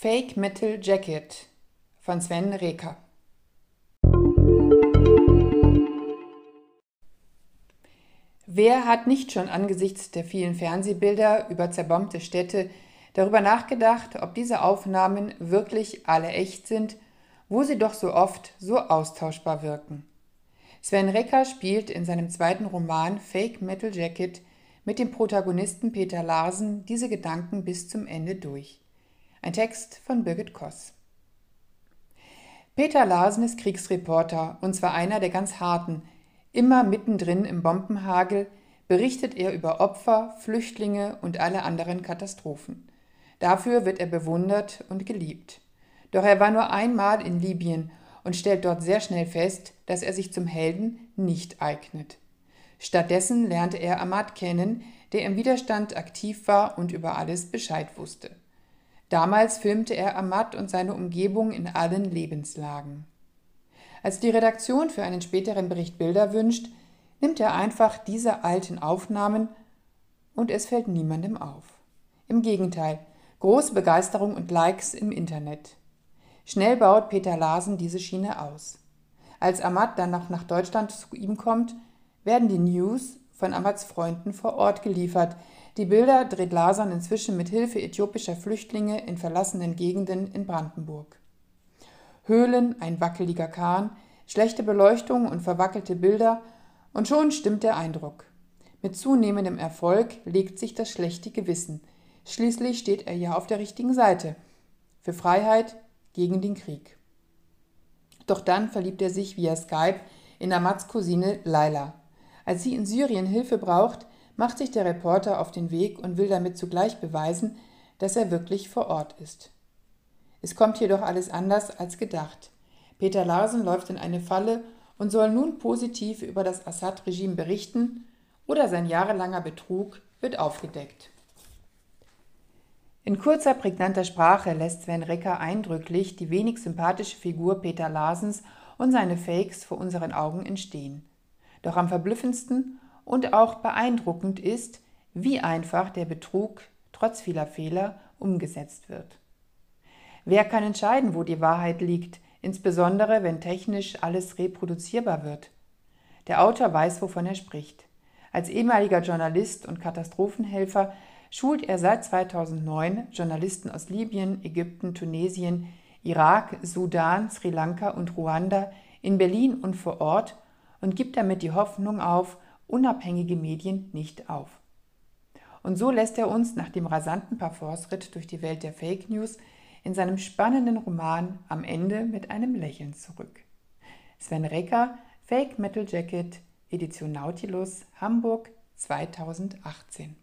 Fake Metal Jacket von Sven Reker Wer hat nicht schon angesichts der vielen Fernsehbilder über zerbombte Städte darüber nachgedacht, ob diese Aufnahmen wirklich alle echt sind, wo sie doch so oft so austauschbar wirken? Sven Recker spielt in seinem zweiten Roman Fake Metal Jacket mit dem Protagonisten Peter Larsen diese Gedanken bis zum Ende durch. Ein Text von Birgit Koss. Peter Larsen ist Kriegsreporter, und zwar einer der ganz harten. Immer mittendrin im Bombenhagel berichtet er über Opfer, Flüchtlinge und alle anderen Katastrophen. Dafür wird er bewundert und geliebt. Doch er war nur einmal in Libyen und stellt dort sehr schnell fest, dass er sich zum Helden nicht eignet. Stattdessen lernte er Ahmad kennen, der im Widerstand aktiv war und über alles Bescheid wusste. Damals filmte er Ahmad und seine Umgebung in allen Lebenslagen. Als die Redaktion für einen späteren Bericht Bilder wünscht, nimmt er einfach diese alten Aufnahmen und es fällt niemandem auf. Im Gegenteil, große Begeisterung und Likes im Internet. Schnell baut Peter Larsen diese Schiene aus. Als Ahmad dann noch nach Deutschland zu ihm kommt, werden die News von Amads Freunden vor Ort geliefert. Die Bilder dreht Lasan inzwischen mit Hilfe äthiopischer Flüchtlinge in verlassenen Gegenden in Brandenburg. Höhlen, ein wackeliger Kahn, schlechte Beleuchtung und verwackelte Bilder und schon stimmt der Eindruck. Mit zunehmendem Erfolg legt sich das schlechte Gewissen. Schließlich steht er ja auf der richtigen Seite. Für Freiheit gegen den Krieg. Doch dann verliebt er sich via Skype in Amads Cousine Laila. Als sie in Syrien Hilfe braucht, macht sich der Reporter auf den Weg und will damit zugleich beweisen, dass er wirklich vor Ort ist. Es kommt jedoch alles anders als gedacht. Peter Larsen läuft in eine Falle und soll nun positiv über das Assad-Regime berichten oder sein jahrelanger Betrug wird aufgedeckt. In kurzer, prägnanter Sprache lässt Sven Recker eindrücklich die wenig sympathische Figur Peter Larsens und seine Fakes vor unseren Augen entstehen. Doch am verblüffendsten und auch beeindruckend ist, wie einfach der Betrug trotz vieler Fehler umgesetzt wird. Wer kann entscheiden, wo die Wahrheit liegt, insbesondere wenn technisch alles reproduzierbar wird? Der Autor weiß, wovon er spricht. Als ehemaliger Journalist und Katastrophenhelfer schult er seit 2009 Journalisten aus Libyen, Ägypten, Tunesien, Irak, Sudan, Sri Lanka und Ruanda in Berlin und vor Ort und gibt damit die Hoffnung auf, unabhängige Medien nicht auf. Und so lässt er uns nach dem rasanten Parforce-Ritt durch die Welt der Fake News in seinem spannenden Roman am Ende mit einem Lächeln zurück. Sven Recker, Fake Metal Jacket, Edition Nautilus, Hamburg 2018.